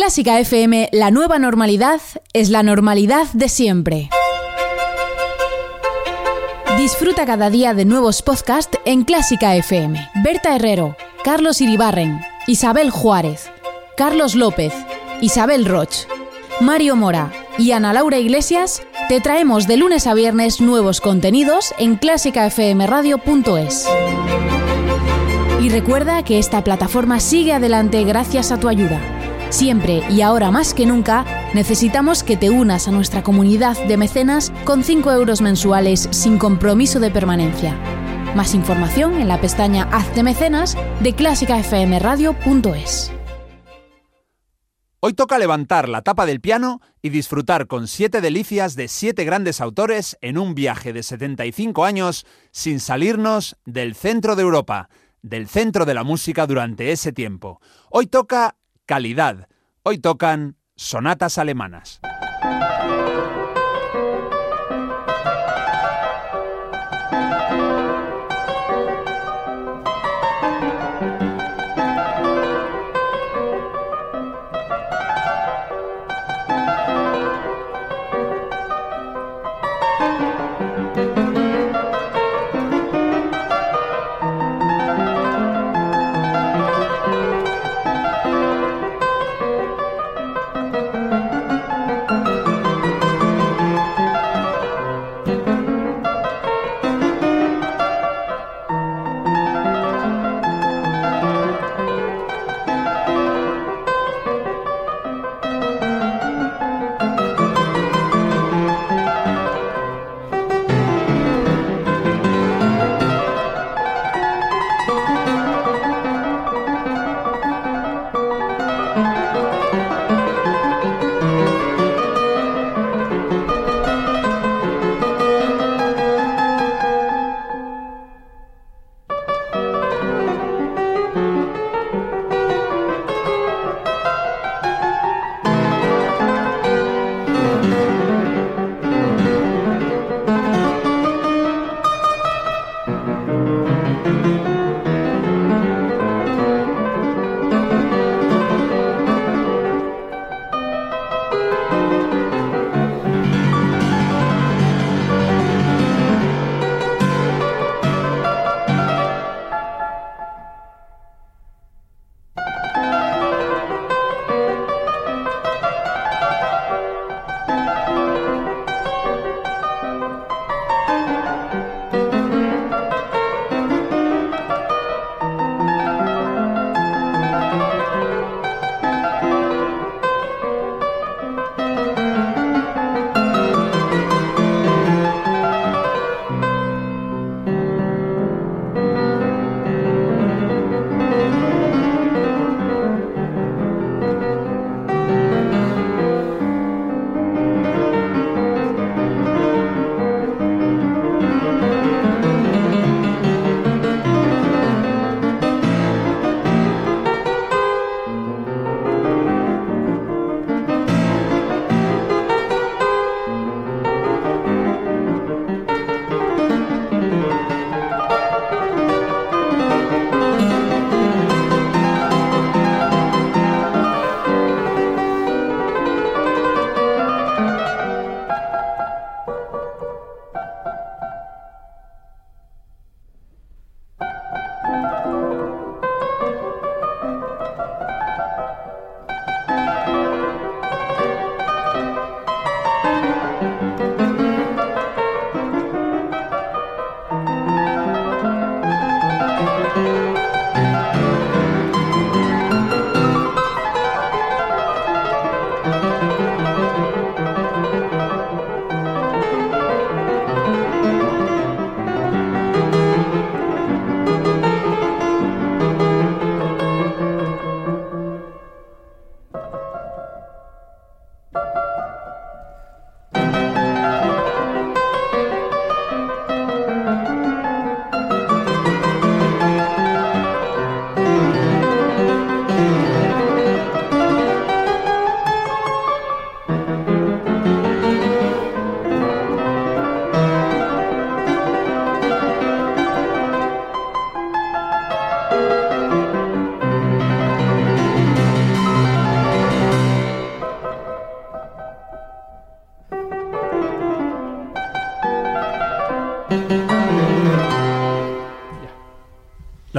Clásica FM, la nueva normalidad es la normalidad de siempre. Disfruta cada día de nuevos podcasts en Clásica FM. Berta Herrero, Carlos Iribarren, Isabel Juárez, Carlos López, Isabel Roch, Mario Mora y Ana Laura Iglesias te traemos de lunes a viernes nuevos contenidos en clásicafmradio.es. Y recuerda que esta plataforma sigue adelante gracias a tu ayuda. Siempre y ahora más que nunca, necesitamos que te unas a nuestra comunidad de mecenas con 5 euros mensuales sin compromiso de permanencia. Más información en la pestaña Hazte mecenas de clásicafmradio.es. Hoy toca levantar la tapa del piano y disfrutar con siete delicias de siete grandes autores en un viaje de 75 años sin salirnos del centro de Europa, del centro de la música durante ese tiempo. Hoy toca calidad. Hoy tocan sonatas alemanas.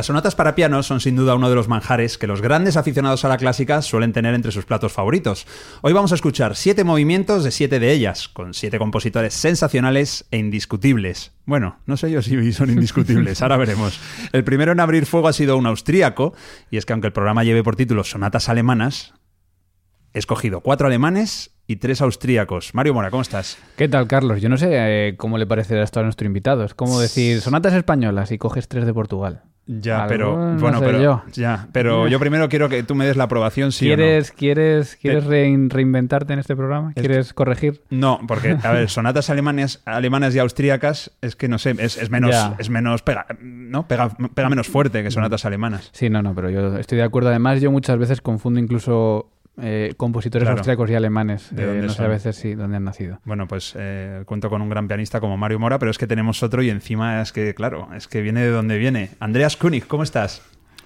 Las sonatas para piano son sin duda uno de los manjares que los grandes aficionados a la clásica suelen tener entre sus platos favoritos. Hoy vamos a escuchar siete movimientos de siete de ellas, con siete compositores sensacionales e indiscutibles. Bueno, no sé yo si son indiscutibles, ahora veremos. El primero en abrir fuego ha sido un austríaco, y es que aunque el programa lleve por título Sonatas Alemanas, he escogido cuatro alemanes y tres austríacos. Mario Mora, ¿cómo estás? ¿Qué tal, Carlos? Yo no sé eh, cómo le parecerá esto a nuestro invitado. Es como decir sonatas españolas y coges tres de Portugal. Ya, Algo, pero no bueno, sé pero yo. ya, pero yo primero quiero que tú me des la aprobación si ¿Quieres, quieres, quieres rein- reinventarte en este programa? ¿Quieres corregir? No, porque, a ver, sonatas alemanes, alemanas y austríacas, es que no sé, es, es menos, Ya. es menos pega, ¿no? Pega, pega menos fuerte que sonatas alemanas. Sí, no, no, pero yo estoy de acuerdo. Además, yo muchas veces confundo incluso eh, compositores Claro. austríacos y alemanes. ¿De Eh, dónde no sé a veces sí dónde han nacido. Bueno, pues eh, cuento con un gran pianista como Mario Mora, pero es que tenemos otro y encima es que, claro, es que viene de donde viene. Andreas Kunig, ¿cómo estás?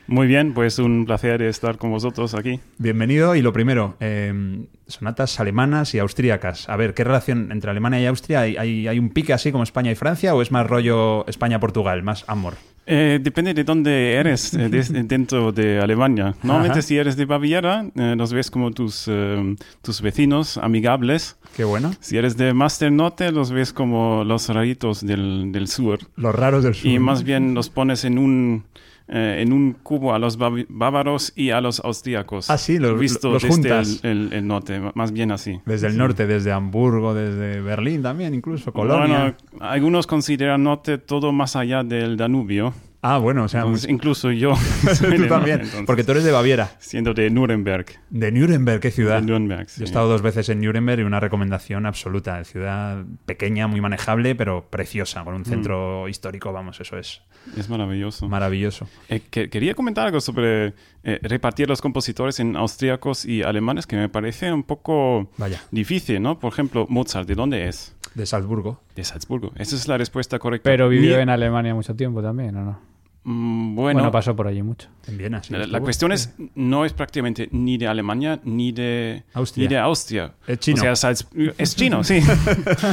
Muy bien, pues un placer estar con vosotros aquí. Bienvenido y lo primero, eh, sonatas alemanas y austríacas. A ver, ¿qué relación entre Alemania y Austria? ¿Hay, hay, hay un pique así como España y Francia o es más rollo España-Portugal, más amor? Eh, depende de dónde eres eh, des- dentro de Alemania. Normalmente Ajá. si eres de Baviera, eh, los ves como tus, eh, tus vecinos amigables. Qué bueno. Si eres de más del norte, los ves como los raritos del, del sur. Los raros del sur. Y más bien los pones en un, eh, en un cubo a los bávaros y a los austríacos. Ah, sí, los- Visto los desde juntas. el, el- el norte, más bien así. Desde el Sí. norte, desde Hamburgo, desde Berlín también, incluso, Colonia. Bueno, algunos consideran norte todo más allá del Danubio. Ah, bueno, o sea, Entonces, incluso yo. tú también, entonces, porque tú eres de Baviera, Siendo de Nuremberg. de Nuremberg, qué ciudad. De Nuremberg, sí. Yo he estado dos veces en Nuremberg y una recomendación absoluta. Ciudad pequeña, muy manejable, pero preciosa, con un Mm. centro histórico, vamos, eso es Es maravilloso. maravilloso. Eh, que- quería comentar algo sobre eh, repartir los compositores en austríacos y alemanes que me parece un poco Vaya, difícil, ¿no? Por ejemplo, Mozart, ¿de dónde es? de Salzburgo. De Salzburgo. Esa es la respuesta correcta. Pero vivió Ni- en Alemania mucho tiempo también, ¿o no? Mm, Bueno, bueno, pasó por allí mucho. En Viena, sí. la, cuestión es, no es prácticamente ni de Alemania ni de Austria. Ni de Austria. Es chino. O sea, Salz- es chino, sí.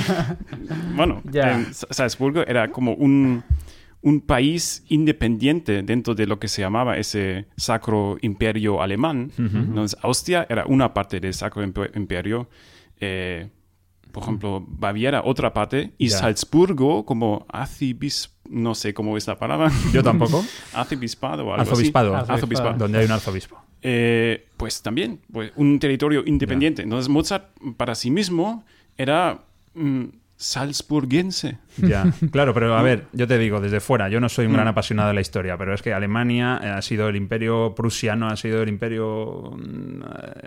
bueno, Sa- Salzburgo era como un, un país independiente dentro de lo que se llamaba ese Sacro Imperio Alemán. Entonces, Austria era una parte del Sacro Impe- Imperio. eh, por ejemplo, Baviera, otra parte, y. Salzburgo como arcibis, no sé cómo es la palabra, Yo tampoco. arcibispado o algo Arzobispado. así. Arzobispado. Donde hay un arzobispo. Eh, pues también, pues, un territorio independiente. Entonces Mozart para sí mismo era mm, salzburguense. Ya, claro, pero a ver, yo te digo, desde fuera, yo no soy un gran Mm. apasionado de la historia, pero es que Alemania eh, ha sido el imperio prusiano, ha sido el imperio... mm,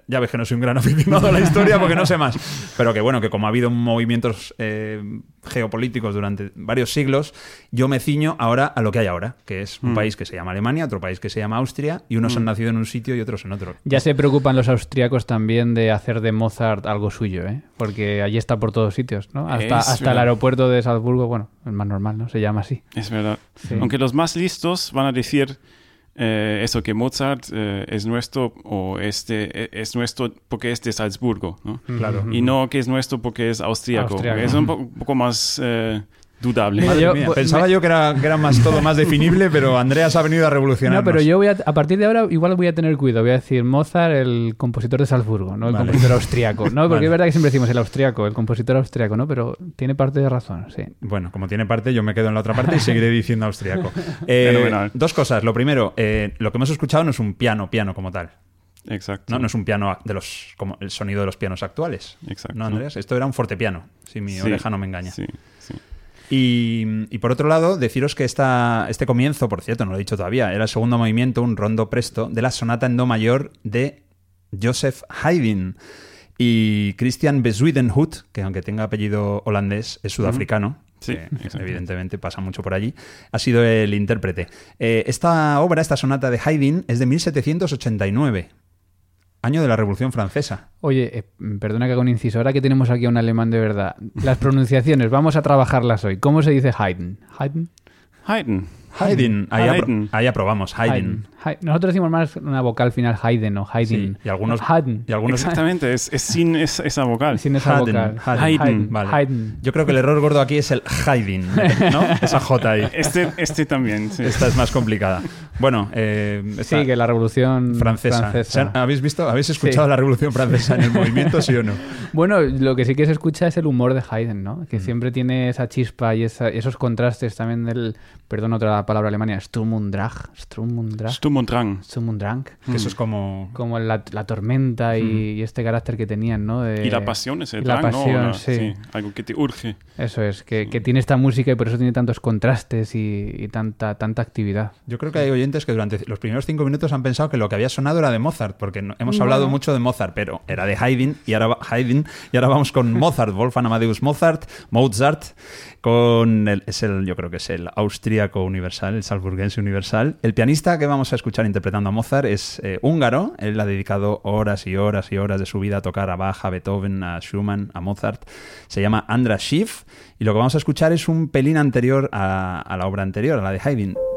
Ya ves que no soy un gran aficionado a la historia porque no sé más, pero que bueno, que como ha habido movimientos eh, geopolíticos durante varios siglos, yo me ciño ahora a lo que hay ahora, que es un Mm. país que se llama Alemania, otro país que se llama Austria, y unos han nacido en un sitio y otros en otro. Ya se preocupan los austríacos también de hacer de Mozart algo suyo, ¿eh? Porque allí está por todos sitios, ¿no? Hasta, Es hasta el aeropuerto de Salzburgo, bueno, el más normal, ¿no? Se llama así. Es verdad. Sí. Aunque los más listos van a decir eh, eso, que Mozart eh, es nuestro o este eh, es nuestro porque es de Salzburgo, ¿no? Claro. Y no que es nuestro porque es austríaco. Austriaco. Es un, po- un poco más eh, dudable. Mira, Madre yo- mía, Pensaba me- yo que era, que era más todo más definible, pero Andreas ha venido a revolucionar. No, pero yo voy a, a partir de ahora igual voy a tener cuidado. Voy a decir Mozart, el compositor de Salzburgo, no el Vale. compositor austriaco. No, porque Vale. es verdad que siempre decimos el austriaco, el compositor austriaco, ¿no? Pero tiene parte de razón, sí. Bueno, como tiene parte, yo me quedo en la otra parte y seguiré diciendo austriaco. Eh, dos cosas. Lo primero, eh, lo que hemos escuchado no es un piano, piano como tal. Exacto. No, no es un piano de los, como el sonido de los pianos actuales. Exacto. ¿No, Andrés? Esto era un fortepiano, si mi Sí, oreja no me engaña. Sí, sí. Y, y por otro lado, deciros que esta, este comienzo, por cierto, no lo he dicho todavía, era el segundo movimiento, un rondo presto, de la sonata en do mayor de Joseph Haydn. Y Christian Bezuidenhout, que aunque tenga apellido holandés, es sudafricano. Sí, que evidentemente pasa mucho por allí, ha sido el intérprete. Eh, esta obra, esta sonata de Haydn, es de 1789, año de la Revolución Francesa. Oye, eh, perdona que haga un inciso. Ahora que tenemos aquí a un alemán de verdad, las pronunciaciones, vamos a trabajarlas hoy. ¿Cómo se dice Haydn? Haydn. Haydn. Haydn, ahí, apro- ahí aprobamos, Haydn. Haydn. Nosotros decimos más una vocal final Haydn o Haydn. Sí, y algunos- Haydn. y algunos- Exactamente, es, es sin esa, esa vocal. Sin esa Haydn, vocal. Haydn, Haydn, vale. Haydn. Yo creo que el error gordo aquí es el hiding, ¿no? Esa J ahí. Este, este también, sí. Esta es más complicada. Bueno, eh, esta- Sí, que la revolución francesa. francesa. ¿Se han- ¿Habéis visto? ¿Habéis escuchado Sí. la Revolución Francesa en el movimiento, sí o no? Bueno, lo que sí que se escucha es el humor de Haydn, ¿no? Mm. Que siempre tiene esa chispa y esa- esos contrastes también del, perdón, otra palabra alemana, Sturm und Drang. Sturm und Drang. Sturm und Drang. Sturm und Drang. Que eso es como... Como la, la tormenta y, y este carácter que tenían, ¿no? De- Y la pasión es el la drang, ¿no? pasión, La- sí. Algo que te urge. Eso es, que, que tiene esta música y por eso tiene tantos contrastes y, y tanta, tanta actividad. Yo creo que hay oyentes que durante los primeros cinco minutos han pensado que lo que había sonado era de Mozart, porque no- hemos hablado mucho de Mozart, pero era de Haydn y ahora, Haydn, y ahora vamos con Mozart, Wolfgang Amadeus Mozart, Mozart, con el, es el, yo creo que es el austríaco universal, el salzburguense universal. El pianista que vamos a escuchar interpretando a Mozart es eh, húngaro, él ha dedicado horas y horas y horas de su vida a tocar a Bach, a Beethoven, a Schumann, a Mozart. Se llama Andras Schiff y lo que vamos a escuchar es un pelín anterior a, a la obra anterior, a la de Haydn.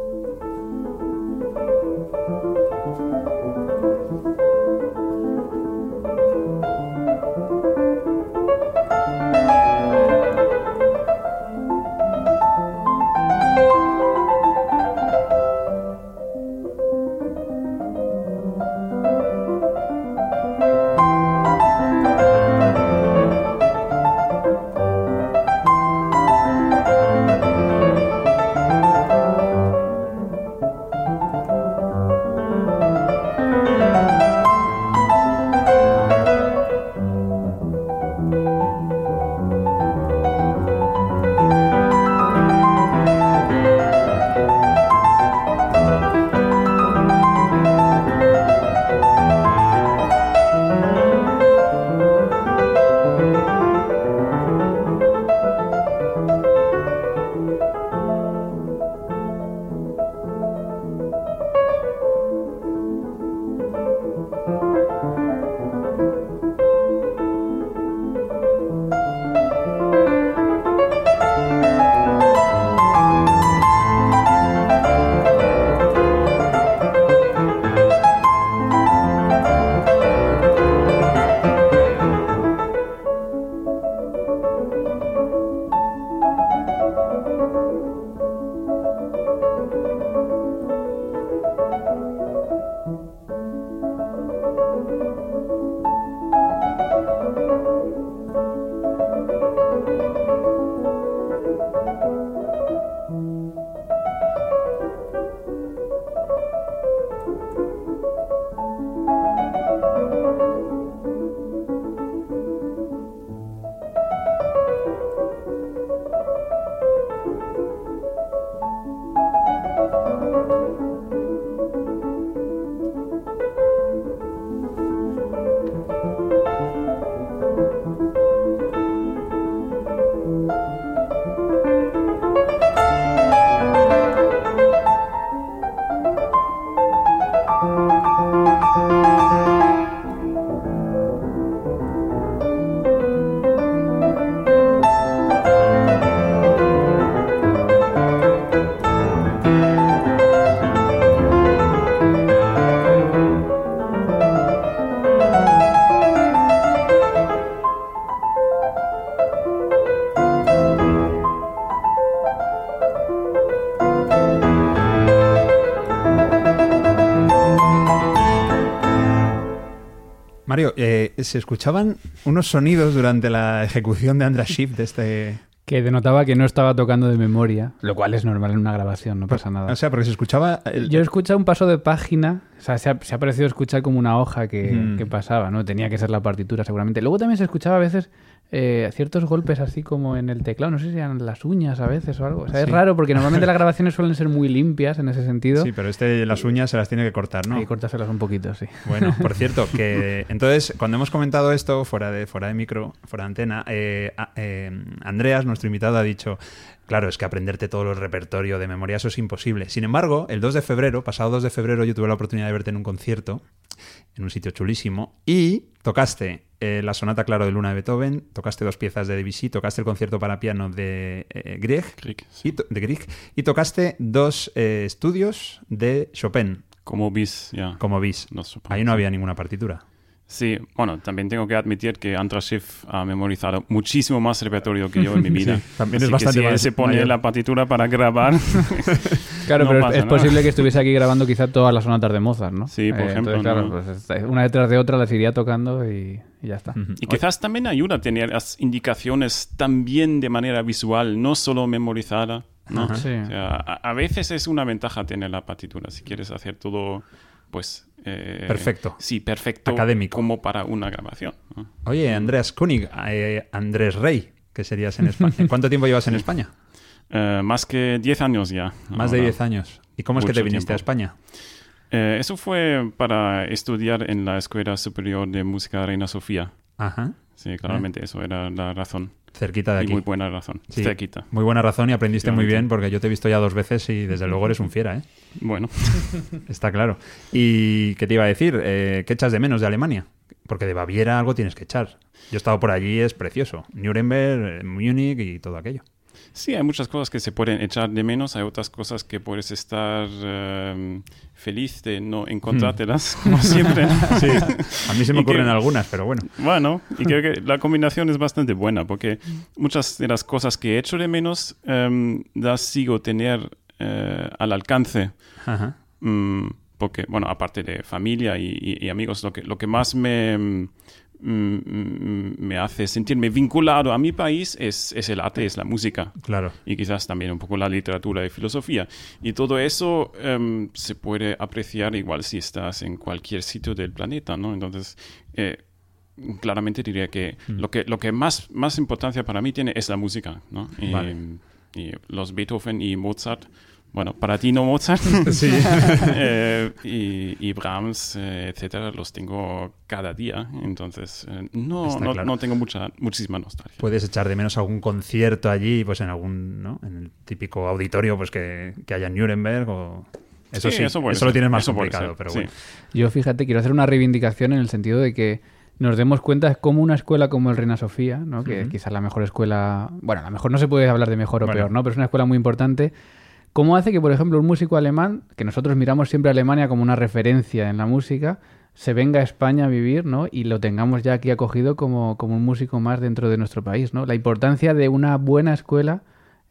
Mario, eh, se escuchaban unos sonidos durante la ejecución de Andras Schiff de este... Que denotaba que no estaba tocando de memoria, lo cual es normal en una grabación, no pasa nada. O sea, porque se escuchaba... el- Yo he escuchado un paso de página, o sea, se ha, se ha parecido escuchar como una hoja que, Mm. que pasaba, ¿no? Tenía que ser la partitura seguramente. Luego también se escuchaba a veces eh, ciertos golpes así como en el teclado, no sé si eran las uñas a veces o algo. O sea, es raro porque normalmente las grabaciones suelen ser muy limpias en ese sentido. Sí, pero este las uñas se las tiene que cortar, ¿no? Hay que cortárselas un poquito, sí. Bueno, por cierto, que entonces cuando hemos comentado esto fuera de fuera de micro, fuera de antena, eh, eh, Andreas, nuestro invitado, ha dicho, claro, es que aprenderte todo el repertorio de memoria eso es imposible. Sin embargo, el 2 de febrero, pasado 2 de febrero, yo tuve la oportunidad de verte en un concierto en un sitio chulísimo y tocaste eh, la sonata Claro de Luna de Beethoven, tocaste dos piezas de Debussy, tocaste el concierto para piano de eh, Grieg, Grieg, y to- de Grieg, y tocaste dos eh, estudios de Chopin. Como bis, ya. como bis. Ahí no había ninguna partitura. Sí, bueno, también tengo que admitir que Andras Schiff ha memorizado muchísimo más repertorio que yo en mi vida. Sí, también es Así que bastante si él se pone mayor. la partitura para grabar. Claro, no pero es- pasa es, posible que estuviese aquí grabando quizá todas las sonatas de Mozart, ¿no? Sí, por ejemplo, Entonces, claro, ¿no? pues está- una detrás de otra las iría tocando y, y ya está. Y quizás también ayuda a tener las indicaciones también de manera visual, no solo memorizada. ¿no? Sí. O sea, a, a veces es una ventaja tener la partitura si quieres hacer todo, pues... eh, Perfecto. Sí, perfecto. Académico. Como para una grabación. ¿no? Oye, Andreas König, eh, Andrés Rey, que serías en España. ¿Cuánto tiempo llevas en España? Eh, más que 10 años ya. Más de ahora. 10 años. ¿Y cómo es que te viniste a. España? Eh, eso fue para estudiar en la Escuela Superior de Música Reina Sofía. Ajá. Sí, claramente, eso era la razón. Cerquita de Y aquí. muy buena razón. Sí, Cerquita. Muy buena razón y aprendiste muy bien porque yo te he visto ya dos veces y desde luego eres un fiera, ¿eh? Bueno, Está claro. ¿Y qué te iba a decir? Eh, ¿Qué echas de menos de Alemania? Porque de Baviera algo tienes que echar. Yo he estado por allí, es precioso. Nuremberg, eh, Múnich y todo aquello. Sí, hay muchas cosas que se pueden echar de menos, hay otras cosas que puedes estar eh, feliz de no encontrártelas, como siempre. Sí. A mí se me Y que- ocurren algunas, pero bueno. Bueno, y creo que la combinación es bastante buena, porque muchas de las cosas que he hecho de menos em, las sigo tener eh, al alcance. Ajá. Mm, porque, bueno, aparte de familia y, y- y amigos, lo que, lo que más me, mm, mm, me hace sentirme vinculado a mi país es, es el arte, es la música. Claro. Y quizás también un poco la literatura y filosofía. Y todo eso em, se puede apreciar igual si estás en cualquier sitio del planeta, ¿no? Entonces, eh, claramente diría que lo que, lo que más, más importancia para mí tiene es la música, ¿no? Y, Vale. y los Beethoven y Mozart, bueno, para ti no Mozart, Sí. eh, y, y Brahms, eh, etcétera, los tengo cada día, entonces eh, no, no, claro. no tengo mucha, muchísima nostalgia. Puedes echar de menos algún concierto allí, pues en algún, ¿no? En el típico auditorio, pues que, que haya en Nuremberg o... Eso sí, Sí, eso, lo tienes más complicado, ser, pero sí. bueno. Yo, fíjate, quiero hacer una reivindicación en el sentido de que nos demos cuenta de cómo una escuela como el Reina Sofía, ¿no? que quizás la mejor escuela, bueno, a lo mejor no se puede hablar de mejor o Bueno. peor, ¿no? pero es una escuela muy importante, cómo hace que, por ejemplo, un músico alemán, que nosotros miramos siempre a Alemania como una referencia en la música, se venga a España a vivir ¿no? y lo tengamos ya aquí acogido como, como un músico más dentro de nuestro país. ¿no? La importancia de una buena escuela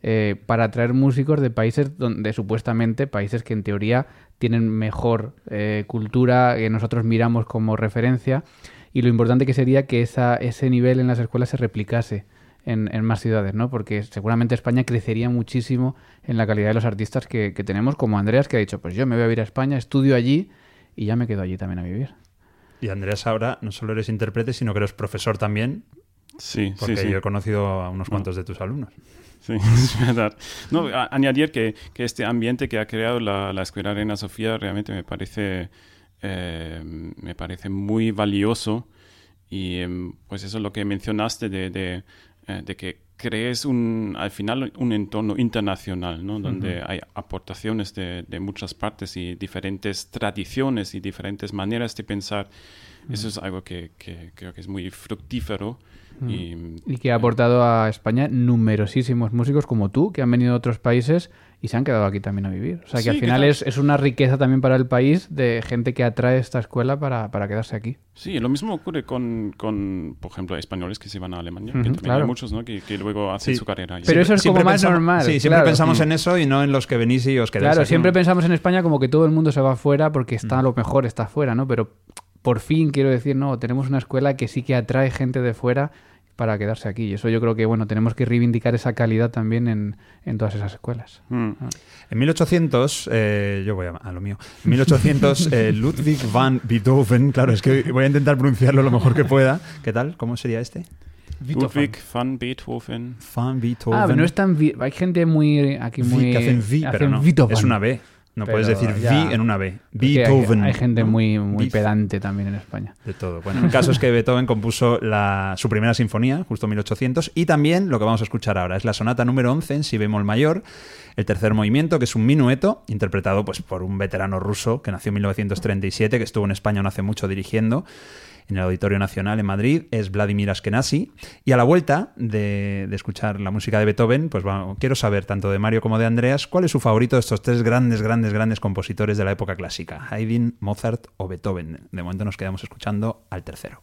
eh, para atraer músicos de países donde supuestamente, países que en teoría tienen mejor eh, cultura, que nosotros miramos como referencia, y lo importante que sería que esa, ese nivel en las escuelas se replicase en, en más ciudades, ¿no? Porque seguramente España crecería muchísimo en la calidad de los artistas que, que tenemos, como Andreas, que ha dicho, pues yo me voy a ir a España, estudio allí y ya me quedo allí también a vivir. Y Andrés, ahora no solo eres intérprete, sino que eres profesor también, Sí, porque sí, sí. yo he conocido a unos cuantos de tus alumnos. Sí, es verdad. No, a- añadir que, que este ambiente que ha creado la, la Escuela Reina Sofía realmente me parece, eh, me parece muy valioso y em, pues eso es lo que mencionaste de, de, eh, de que crees un, al final un entorno internacional, ¿no? donde hay aportaciones de, de muchas partes y diferentes tradiciones y diferentes maneras de pensar. Eso es algo que, que creo que es muy fructífero. Y, Y que ha aportado a España numerosísimos músicos como tú, que han venido de otros países y se han quedado aquí también a vivir. O sea que Sí, al final es, es una riqueza también para el país de gente que atrae esta escuela para, para quedarse aquí. Sí, lo mismo ocurre con, con, por ejemplo, españoles que se van a Alemania. Ujú, que también claro. hay muchos ¿no? que, que luego hacen Sí. su carrera. Pero eso es como más pensamos- normal, Sí, siempre claro. pensamos Mm. en eso y no en los que venís y os quedáis Claro, aquí. siempre pensamos en España como que todo el mundo se va afuera porque está lo mejor, está afuera, ¿no? Pero por fin, quiero decir, no, tenemos una escuela que sí que atrae gente de fuera para quedarse aquí. Y eso yo creo que, bueno, tenemos que reivindicar esa calidad también en, en todas esas escuelas. Mm. En 1800, eh, yo voy a, a lo mío. En 1800, eh, Ludwig van Beethoven, claro, es que voy a intentar pronunciarlo lo mejor que pueda. ¿Qué tal? ¿Cómo sería este? Ludwig van Beethoven. Van Beethoven. Ah, pero no es tan... Hay gente muy... Aquí Vi, muy... que hacen vi, pero no. Es una B. No Pero puedes decir ya- vi en una B. Hay- Beethoven. Hay, gente muy, muy Beef. pedante también en España. De todo. Bueno, el caso es que Beethoven compuso la, su primera sinfonía, justo en 1800, y también lo que vamos a escuchar ahora es la sonata número 11 en si bemol mayor, el tercer movimiento, que es un minueto, interpretado pues, por un veterano ruso que nació en 1937, que estuvo en España no hace mucho dirigiendo. En el Auditorio Nacional en Madrid es Vladimir Askenazi. Y a la vuelta de, escuchar la música de Beethoven, pues quiero saber tanto de Mario como de Andreas cuál es su favorito de estos tres grandes, grandes, grandes compositores de la época clásica, Haydn, Mozart o Beethoven. De momento nos quedamos escuchando al tercero.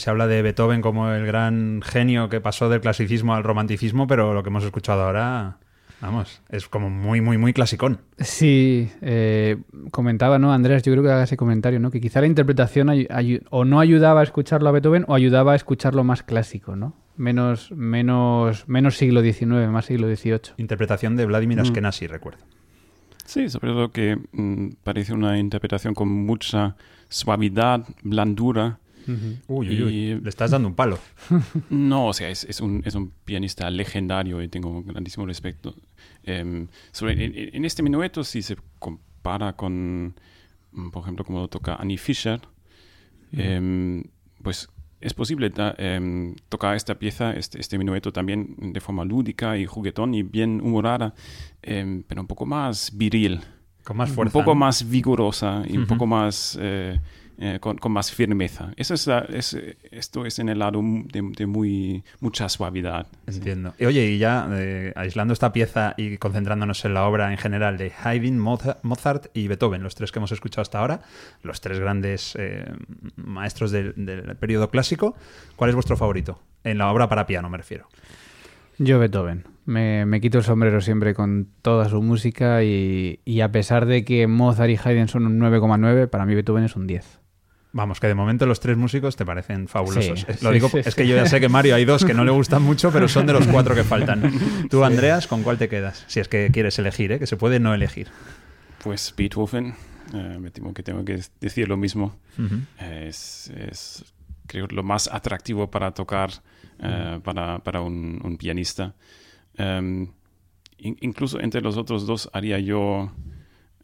Se habla de Beethoven como el gran genio que pasó del clasicismo al romanticismo, pero lo que hemos escuchado ahora, vamos, es como muy, muy, muy clasicón. Sí, eh, comentaba, ¿no? Andrés, yo creo que haga ese comentario, ¿no? Que quizá la interpretación o no ayudaba a escucharlo a Beethoven o ayudaba a escucharlo más clásico, ¿no? Menos, menos, menos siglo XIX, más siglo XVIII. Interpretación de Vladimir mm. Askenazi, recuerdo. Sí, sobre todo que mm, parece una interpretación con mucha suavidad, blandura, uy, uy, uy, le estás dando un palo. no, o sea, es, es, un, es, un, pianista legendario y tengo grandísimo respeto. Em, sobre, en, este minueto, si se compara con, mm, por ejemplo, como lo toca Annie Fischer, em, pues es posible em, tocar esta pieza, este, este, minueto también de forma lúdica y juguetón y bien humorada, pero un poco más viril. Con más fuerza. Un poco más vigorosa y un poco más... Eh, eh, con, más firmeza. Eso es, esto es en el lado de, muy, mucha suavidad. Entiendo. Y oye, y ya eh, aislando esta pieza y concentrándonos en la obra en general de Haydn, Mozart y Beethoven, los tres que hemos escuchado hasta ahora, los tres grandes eh, maestros del, periodo clásico, ¿cuál es vuestro favorito? En la obra para piano me refiero. Yo Beethoven. Me, quito el sombrero siempre con toda su música y, y, a pesar de que Mozart y Haydn son un 9,9, para mí Beethoven es un 10. Vamos, que de momento los tres músicos te parecen fabulosos. Sí, Lo sí, digo, sí, es sí. que yo ya sé que Mario hay dos que no le gustan mucho, pero son de los cuatro que faltan. Tú, Andreas, ¿con cuál te quedas? Si es que quieres elegir, ¿eh? que se puede no elegir. Pues Beethoven, eh, me temo que tengo que decir lo mismo. Es, es, creo, lo más atractivo para tocar eh, para, para un, un pianista. Em, in- incluso entre los otros dos haría yo...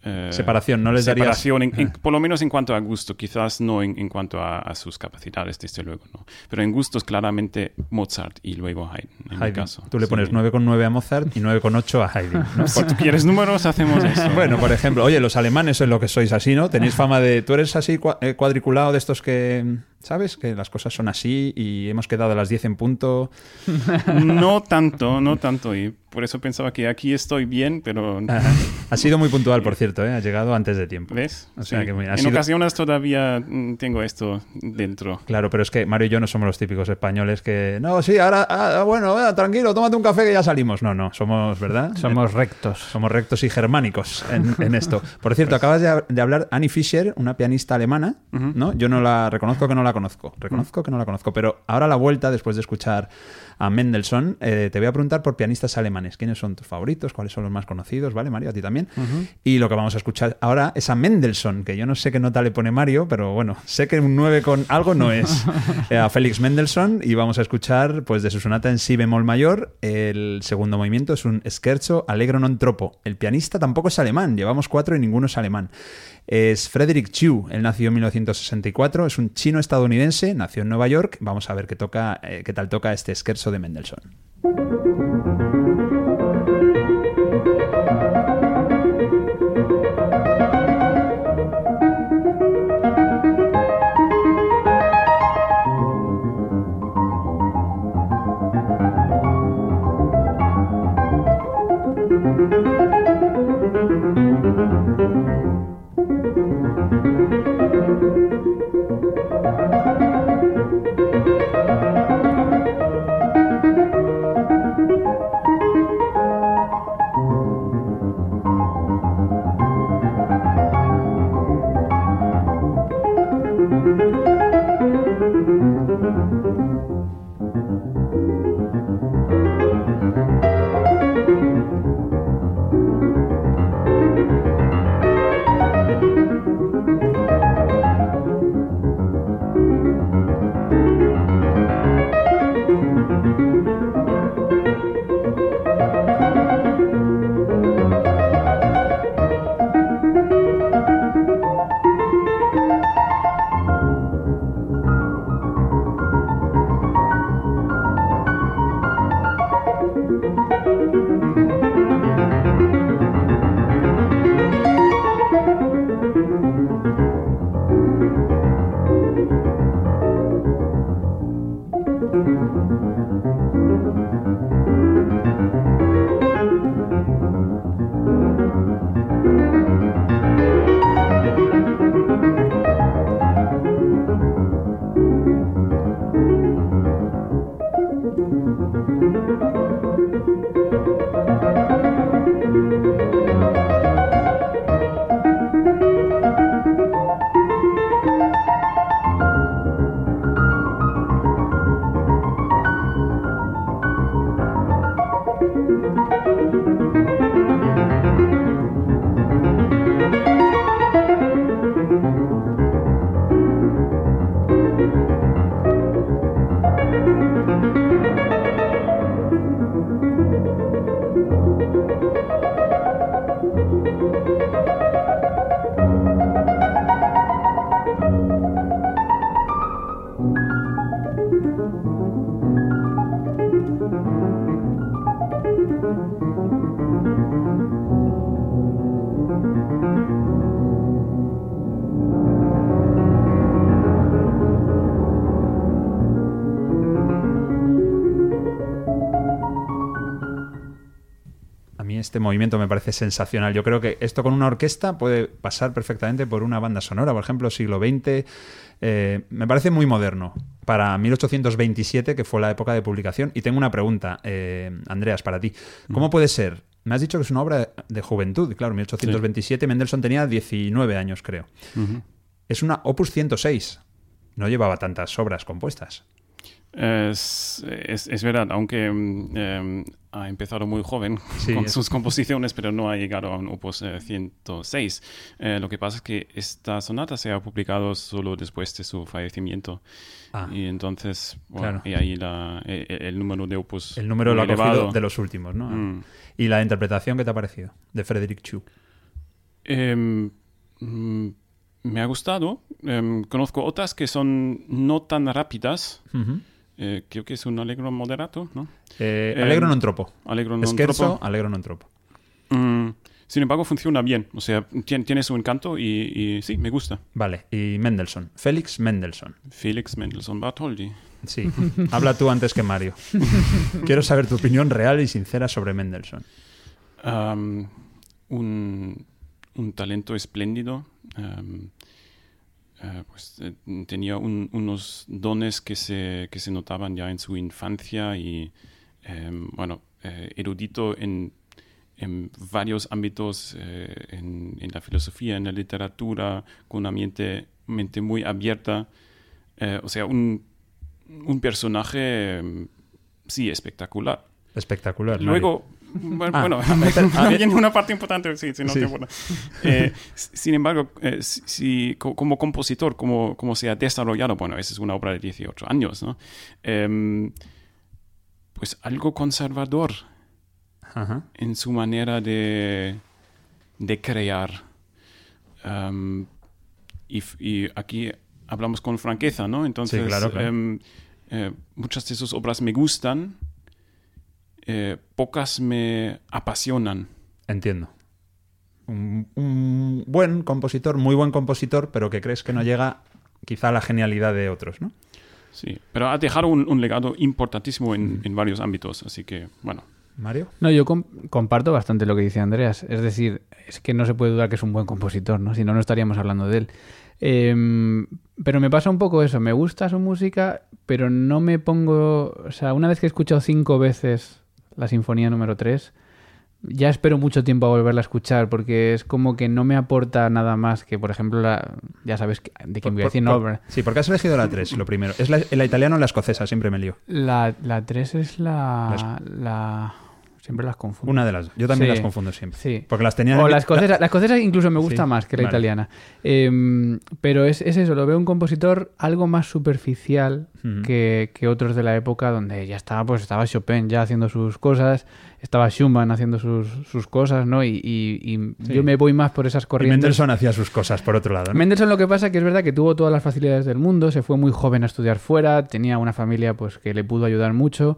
eh, Separación, ¿no les darías- separación, en- en- por lo menos en cuanto a gusto, quizás no en, en cuanto a, a sus capacidades, desde luego, no. Pero en gustos claramente Mozart y luego Haydn, en mi Haydn. caso. Tú le pones 9,9 a Mozart y 9,8 a Haydn. ¿no? Si tú quieres números, hacemos eso. Bueno, por ejemplo, oye, los alemanes es lo que sois así, ¿no? Tenéis fama de. Tú eres así eh, cuadriculado de estos que. ¿Sabes? Que las cosas son así y hemos quedado a las 10 en punto. No tanto, no tanto. Y por eso pensaba que aquí estoy bien, pero... Ha sido muy puntual, por cierto, ¿eh? Ha llegado antes de tiempo. ¿Ves? O sea Sí. que muy- ha en sido- ocasiones todavía mm, tengo esto dentro. Claro, pero es que Mario y yo no somos los típicos españoles que. No, sí, ahora. ah, bueno, ah, tranquilo, tómate un café que ya salimos. No, no, somos, ¿verdad? Somos rectos. Somos rectos y germánicos en, en esto. Por cierto, acabas de, de hablar Annie Fischer, una pianista alemana, ¿no? Yo no la reconozco que no la conozco. Reconozco que no la conozco. Pero ahora a la vuelta, después de escuchar a Mendelssohn, eh, te voy a preguntar por pianistas alemanes. ¿Quiénes son tus favoritos? ¿Cuáles son los más conocidos? ¿Vale, Mario? A ti también. Y lo que vamos a escuchar ahora es a Mendelssohn, que yo no sé qué nota le pone Mario, pero bueno, sé que un 9 con algo no es. Eh, a Félix Mendelssohn y vamos a escuchar pues de su sonata en si bemol mayor. El segundo movimiento es un scherzo allegro non troppo. El pianista tampoco es alemán, llevamos cuatro y ninguno es alemán. Es Frederick Chu, él nació en 1964, es un chino estadounidense, nació en Nueva York. Vamos a ver qué, toca, eh, qué tal toca este scherzo de Mendelssohn. Movimiento me parece sensacional. Yo creo que esto con una orquesta puede pasar perfectamente por una banda sonora, por ejemplo, siglo XX. Eh, me parece muy moderno para 1827, que fue la época de publicación. Y tengo una pregunta, eh, Andreas, para ti. ¿Cómo puede ser? Me has dicho que es una obra de juventud. Claro, 1827, Mendelssohn tenía 19 años, creo. Es una Opus 106. No llevaba tantas obras compuestas. Es, es, es verdad, aunque mm, em, ha empezado muy joven Sí, con es- sus composiciones, pero no ha llegado a un opus eh, 106. Eh, lo que pasa es que esta sonata se ha publicado solo después de su fallecimiento. Ah. Y entonces, bueno, Claro. y ahí la, e- e- el, número de opus. El número lo elevado. de los últimos, ¿no? Mm. ¿Y la interpretación qué te ha parecido? De Frederick Chu. Em, mm, me ha gustado. Em, conozco otras que son no tan rápidas. Eh, creo que es un alegro moderato, ¿no? Eh, Eh, Allegro non Scherzo, troppo. Allegro non tropo. Mm, sin embargo, funciona bien. O sea, tiene, tiene su encanto y, y sí, me gusta. Vale, y Mendelssohn. Félix Mendelssohn. Felix Mendelssohn Bartholdy. Sí, habla tú antes que Mario. Quiero saber tu opinión real y sincera sobre Mendelssohn. Un, un talento espléndido. Eh, pues, eh, tenía un- unos dones que se, que se notaban ya en su infancia y, em, bueno, eh, erudito en, en varios ámbitos, eh, en, en la filosofía, en la literatura, con una mente, mente muy abierta. O sea, un, un personaje, em, sí, espectacular. Espectacular. Luego, bueno, Ah, bueno, una parte importante, sí, sí, no Sí. te importa. Eh, sin embargo, eh, si, como compositor, como, como se ha desarrollado, bueno, esa es una obra de 18 años, ¿no? Em, pues algo conservador Ajá. en su manera de, de crear. Am, y, aquí hablamos con franqueza, ¿no? Entonces, Sí, claro, claro. em, eh, muchas de sus obras me gustan, eh, pocas me apasionan. Entiendo. Un, un buen compositor, muy buen compositor, pero que crees que no llega quizá a la genialidad de otros, ¿no? Sí, pero ha dejado un, un legado importantísimo en, en varios ámbitos, así que, bueno. Mario. No, yo com- comparto bastante lo que dice Andreas. Es decir, es que no se puede dudar que es un buen compositor, ¿no? Si no, no estaríamos hablando de él. Em, pero me pasa un poco eso. Me gusta su música, pero no me pongo... O sea, una vez que he escuchado cinco veces la Sinfonía número 3, ya espero mucho tiempo a volverla a escuchar porque es como que no me aporta nada más que, por ejemplo, la... Ya sabes que- de quién voy a decir, Por- no, por- sí, porque has elegido la 3, lo primero. ¿Es la, la italiana o la escocesa? Siempre me lío. La, la 3 es la, la... Siempre las confundo. Una de las. Yo también Sí. las confundo siempre. Sí. Porque las tenía. O la escocesa, la escocesa incluso me gusta Sí, más que la vale. italiana. Em, pero es, es eso, lo veo un compositor algo más superficial que, que otros de la época donde ya estaba, pues estaba Chopin ya haciendo sus cosas, estaba Schumann haciendo sus, sus cosas, ¿no? Y, y- y yo me voy más por esas Y corrientes. Mendelssohn hacía sus cosas, por otro lado. ¿no? Mendelssohn lo que pasa que es verdad que tuvo todas las facilidades del mundo, se fue muy joven a estudiar fuera, tenía una familia pues que le pudo ayudar mucho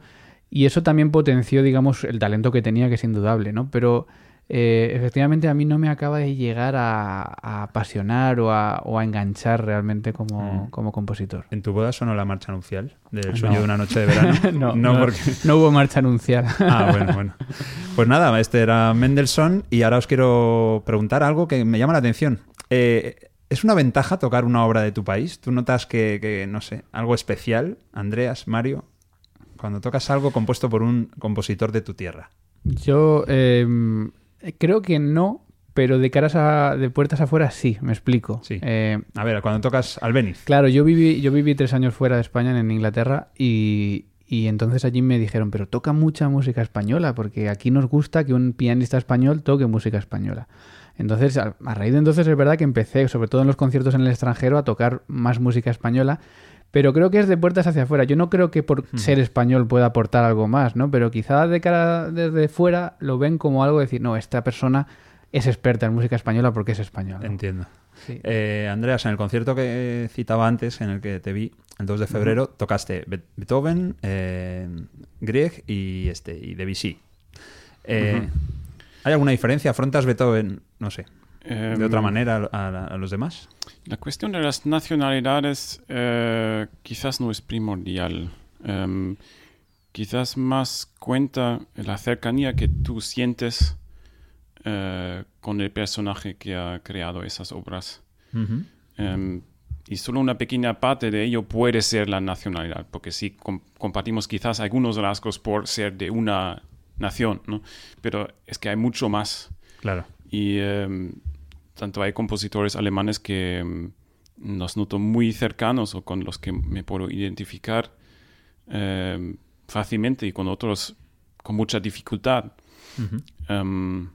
y eso también potenció, digamos, el talento que tenía, que es indudable, ¿no? Pero eh, efectivamente a mí no me acaba de llegar a, a apasionar o a, o a enganchar realmente como, Mm. como compositor. ¿En tu boda sonó la marcha nupcial del No. sueño de una noche de verano? no, no, porque. no hubo marcha anunciada. Ah, bueno, bueno. Pues nada, este era Mendelssohn y ahora os quiero preguntar algo que me llama la atención. Eh, ¿Es una ventaja tocar una obra de tu país? ¿Tú notas que, que, no sé, algo especial, Andreas, Mario, cuando tocas algo compuesto por un compositor de tu tierra? Yo em, creo que no, pero de caras a, de puertas afuera sí, me explico. Sí. Eh, A ver, cuando tocas Albéniz. Claro, yo viví, yo viví tres años fuera de España, en Inglaterra, y, y entonces allí me dijeron, pero toca mucha música española, porque aquí nos gusta que un pianista español toque música española. Entonces, a, a raíz de entonces es verdad que empecé, sobre todo en los conciertos en el extranjero, a tocar más música española, pero creo que es de puertas hacia afuera. Yo no creo que por ser español pueda aportar algo más, ¿no? Pero quizá de cara desde fuera lo ven como algo de decir, no, esta persona es experta en música española porque es española. ¿no? Entiendo. Sí. Eh, Andreas, en el concierto que citaba antes, en el que te vi, el 2 de febrero, tocaste Be- Beethoven, eh, Grieg y, este, y Debussy. Eh. ¿Hay alguna diferencia? ¿Afrontas Beethoven, no sé, Em, de otra manera a, a- a los demás? La cuestión de las nacionalidades eh, quizás no es primordial. Em, quizás más cuenta la cercanía que tú sientes eh, con el personaje que ha creado esas obras. Em, y solo una pequeña parte de ello puede ser la nacionalidad, porque sí com- compartimos quizás algunos rasgos por ser de una nación, ¿no? Pero es que hay mucho más. Claro. Y em, tanto hay compositores alemanes que em, los noto muy cercanos o con los que me puedo identificar eh, fácilmente y con otros con mucha dificultad. Em,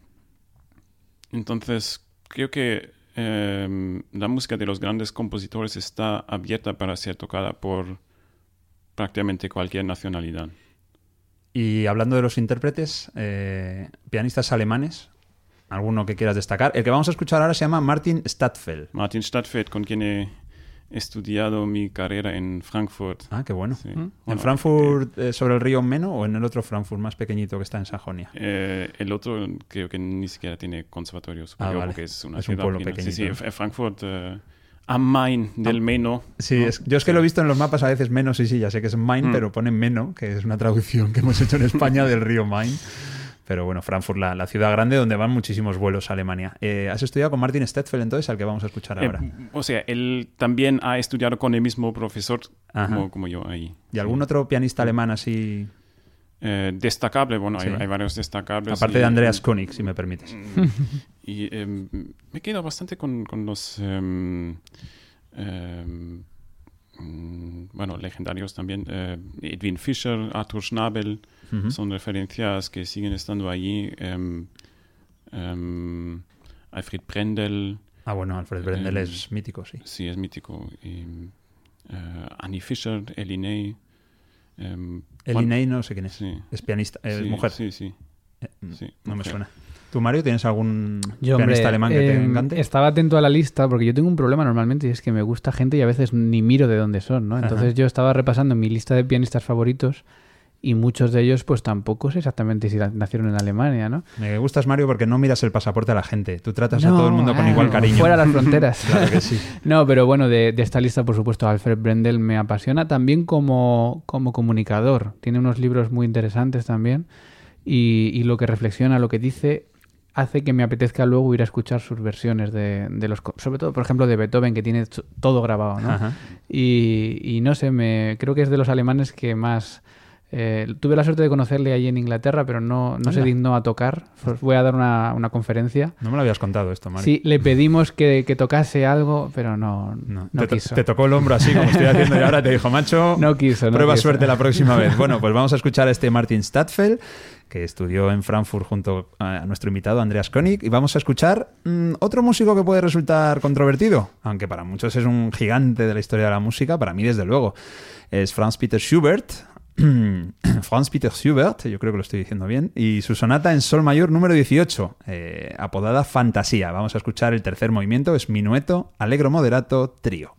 entonces, creo que em, la música de los grandes compositores está abierta para ser tocada por prácticamente cualquier nacionalidad. Y hablando de los intérpretes, eh, pianistas alemanes, ¿alguno que quieras destacar? El que vamos a escuchar ahora se llama Martin Stadtfeld. Martin Stadtfeld, con quien he estudiado mi carrera en Frankfurt. Ah, qué bueno. Sí. ¿En Bueno, Frankfurt eh, sobre el río Meno o en el otro Frankfurt más pequeñito que está en Sajonia? Eh, el otro creo que ni siquiera tiene conservatorio superior Ah, vale. porque es una Es un ciudad pueblo pequeña. Sí, pequeñito, sí, F- Frankfurt eh, am Main del Meno. Sí, ¿no? es- yo es que lo he visto en los mapas a veces Meno, sí, sí, ya sé que es Main, Mm. pero ponen Meno, que es una traducción que hemos hecho en España del río Main. Pero bueno, Frankfurt, la, la ciudad grande donde van muchísimos vuelos a Alemania. Eh, ¿Has estudiado con Martin Stedfeld entonces, al que vamos a escuchar Eh, ahora? o sea, él también ha estudiado con el mismo profesor como, como yo ahí. ¿Y algún otro pianista alemán así, Eh, destacable, bueno, hay, Sí. hay varios destacables. aparte y- de Andreas Koenig, si me permites? Y em, me quedo bastante con, con los, em, em, mm, bueno, legendarios también. eh, Edwin Fischer, Arthur Schnabel, Son referencias que siguen estando allí. em, em, Alfred Brendel, Ah, bueno, Alfred Brendel Em, es mítico, sí. sí, es mítico. Y, eh, Annie Fischer, Elinei. em, Elinei no sé quién es. Sí. Es pianista, es sí, mujer. Sí, sí. Eh, mm, sí, no me suena. ¿Tú, Mario, tienes algún Yo, pianista hombre, alemán que te encante? Estaba atento a la lista porque yo tengo un problema normalmente y es que me gusta gente y a veces ni miro de dónde son, ¿no? Entonces Ajá. yo estaba repasando mi lista de pianistas favoritos y muchos de ellos pues tampoco sé exactamente si nacieron en Alemania, ¿no? Me gustas, Mario, porque no miras el pasaporte a la gente. Tú tratas a todo el mundo con ah, igual cariño. Fuera las fronteras. Claro que sí. No, pero bueno, de, de esta lista, por supuesto, Alfred Brendel me apasiona también como, como comunicador. Tiene unos libros muy interesantes también y, y lo que reflexiona, lo que dice, hace que me apetezca luego ir a escuchar sus versiones de, de los... Sobre todo, por ejemplo, de Beethoven, que tiene todo grabado, ¿no? Y, y no sé, me, creo que es de los alemanes que más... eh, tuve la suerte de conocerle allí en Inglaterra, pero no, no se dignó a tocar. Voy a dar una, una conferencia. No me lo habías contado esto, Mario. Sí, le pedimos que, que tocase algo, pero no, No, no, te, to- quiso. te tocó el hombro así como estoy haciendo y ahora te dijo, macho, No quiso, no prueba quiso. suerte la próxima vez. Bueno, pues vamos a escuchar a este Martin Stadfeld, que estudió en Frankfurt junto a nuestro invitado Andreas Koenig, y vamos a escuchar mm, otro músico que puede resultar controvertido, aunque para muchos es un gigante de la historia de la música, para mí desde luego. Es Franz Peter Schubert, Franz Peter Schubert, yo creo que lo estoy diciendo bien, y su sonata en sol mayor número 18, eh, apodada Fantasía. Vamos a escuchar el tercer movimiento, es Minueto, Allegro Moderato, Trío.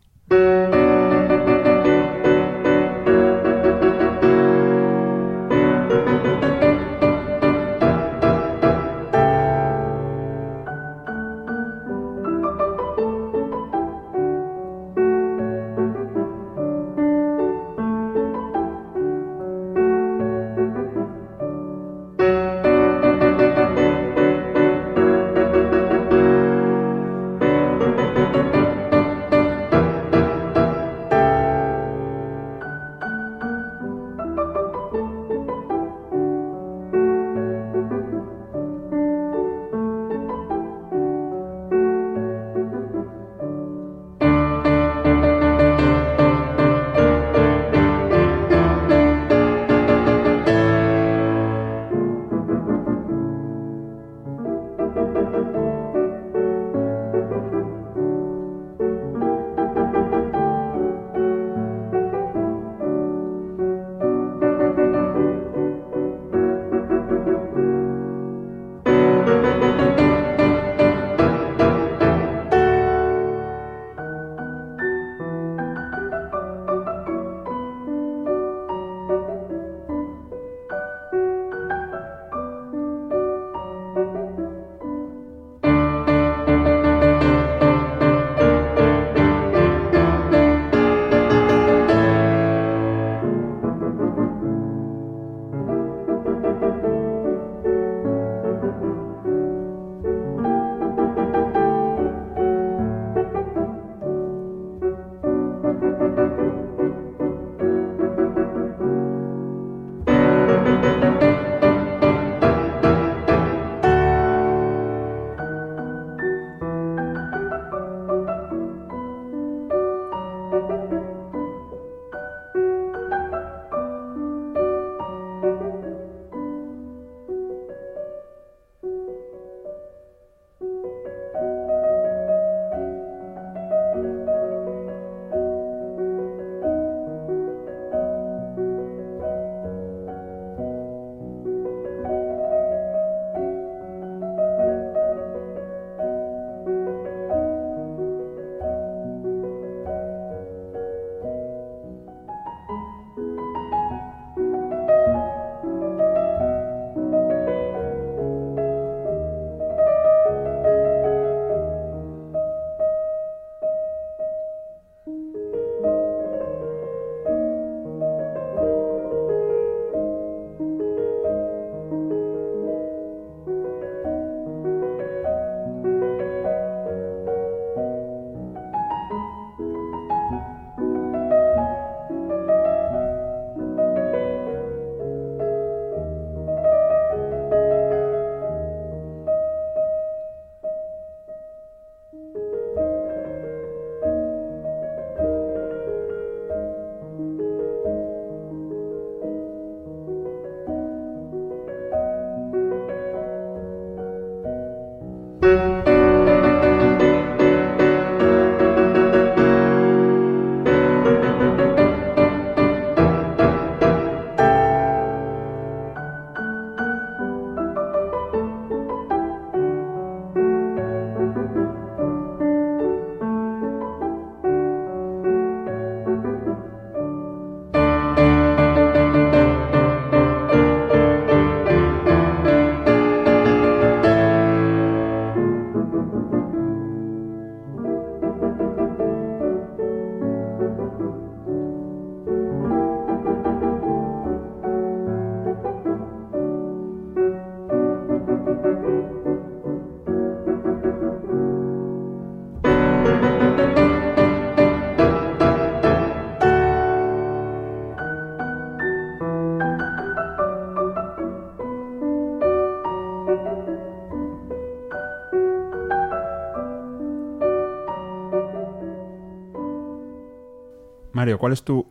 Mario, ¿cuál es tu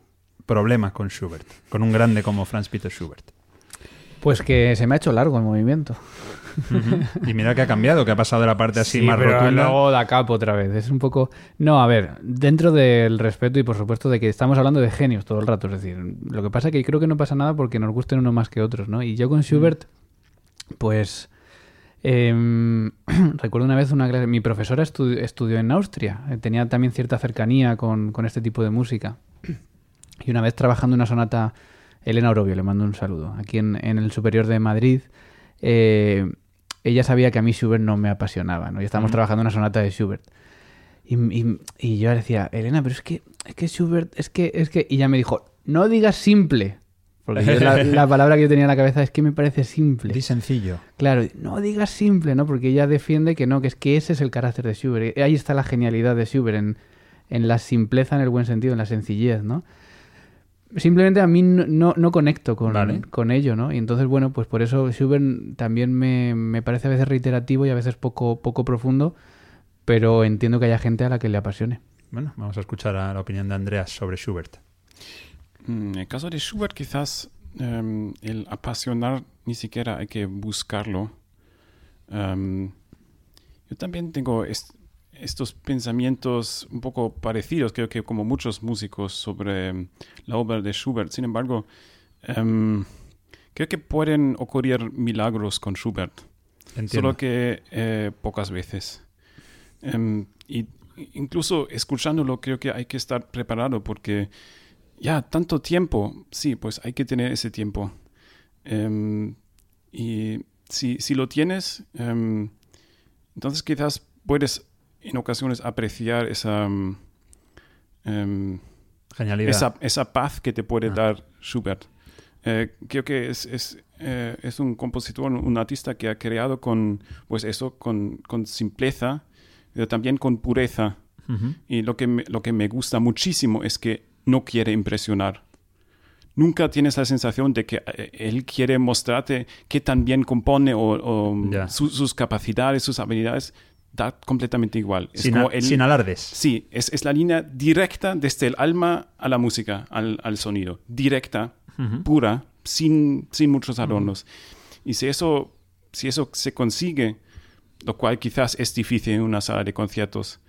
problema con Schubert? Con un grande como Franz Peter Schubert. Pues que se me ha hecho largo el movimiento. Y mira que ha cambiado, que ha pasado de la parte así Sí, más pero rotunda. luego da capo otra vez. Es un poco. No, a ver, dentro del respeto y por supuesto de que estamos hablando de genios todo el rato. Es decir, lo que pasa es que creo que no pasa nada porque nos gusten unos más que otros, ¿no? Y yo con Schubert, pues. Em, recuerdo una vez una clase. Mi profesora estu- estudió en Austria. eh, Tenía también cierta cercanía con, con este tipo de música. Y una vez trabajando una sonata. Elena Orobio, le mando un saludo. Aquí en, en el Superior de Madrid. eh, ella sabía que a mí Schubert no me apasionaba, ¿no? Y estábamos trabajando una sonata de Schubert. Y, y- y yo le decía, Elena, pero es que, es que Schubert, es que, es que... Y ella me dijo, no digas simple. Porque yo la, la palabra que yo tenía en la cabeza es que me parece simple. Di sencillo. Claro, no digas simple, ¿no? Porque ella defiende que no, que es que ese es el carácter de Schubert. Ahí está la genialidad de Schubert, en, en la simpleza en el buen sentido, en la sencillez, ¿no? Simplemente a mí no, no, no conecto con, Vale. con ello, ¿no? Y entonces, bueno, pues por eso Schubert también me, me parece a veces reiterativo y a veces poco, poco profundo, pero entiendo que haya gente a la que le apasione. Bueno, vamos a escuchar a la opinión de Andreas sobre Schubert. Mm, En el caso de Schubert, quizás em, el apasionar ni siquiera hay que buscarlo. Em, yo también tengo est- estos pensamientos un poco parecidos, creo que como muchos músicos, sobre em, la obra de Schubert. Sin embargo, em, creo que pueden ocurrir milagros con Schubert. Entiendo. Solo que eh, pocas veces. Y incluso escuchándolo creo que hay que estar preparado porque ya tanto tiempo, sí, pues hay que tener ese tiempo. Em, y si, si lo tienes, em, entonces quizás puedes en ocasiones apreciar esa, Genialidad. esa, esa paz que te puede Ah. dar Schubert. Eh, creo que es, es, eh, es un compositor, un artista que ha creado con, pues eso, con, con simpleza, pero también con pureza. Y lo que, me, lo que me gusta muchísimo es que no quiere impresionar. Nunca tienes la sensación de que eh, él quiere mostrarte qué tan bien compone o, o Ya. su- sus capacidades, sus habilidades. Da completamente igual. Es Sin, como alardes. Sí, es, es la línea directa desde el alma a la música, al, al sonido. Directa, pura, sin, sin muchos adornos. Y si eso, si eso se consigue, lo cual quizás es difícil en una sala de conciertos,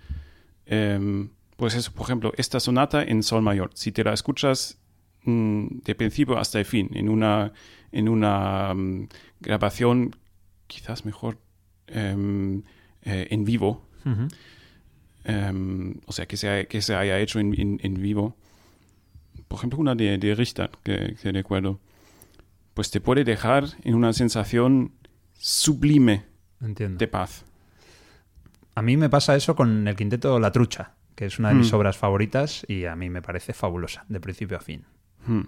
em, pues eso, por ejemplo, esta sonata en sol mayor, si te la escuchas mm, de principio hasta el fin, en una, en una mm, grabación quizás mejor em, eh, en vivo, em, o sea, que se, haya- que se haya hecho en, en- en vivo. Por ejemplo, una de, de Richter, que, que recuerdo, pues te puede dejar en una sensación sublime Entiendo. de paz. A mí me pasa eso con el quinteto La Trucha, que es una de mis Mm. obras favoritas y a mí me parece fabulosa, de principio a fin. Hmm.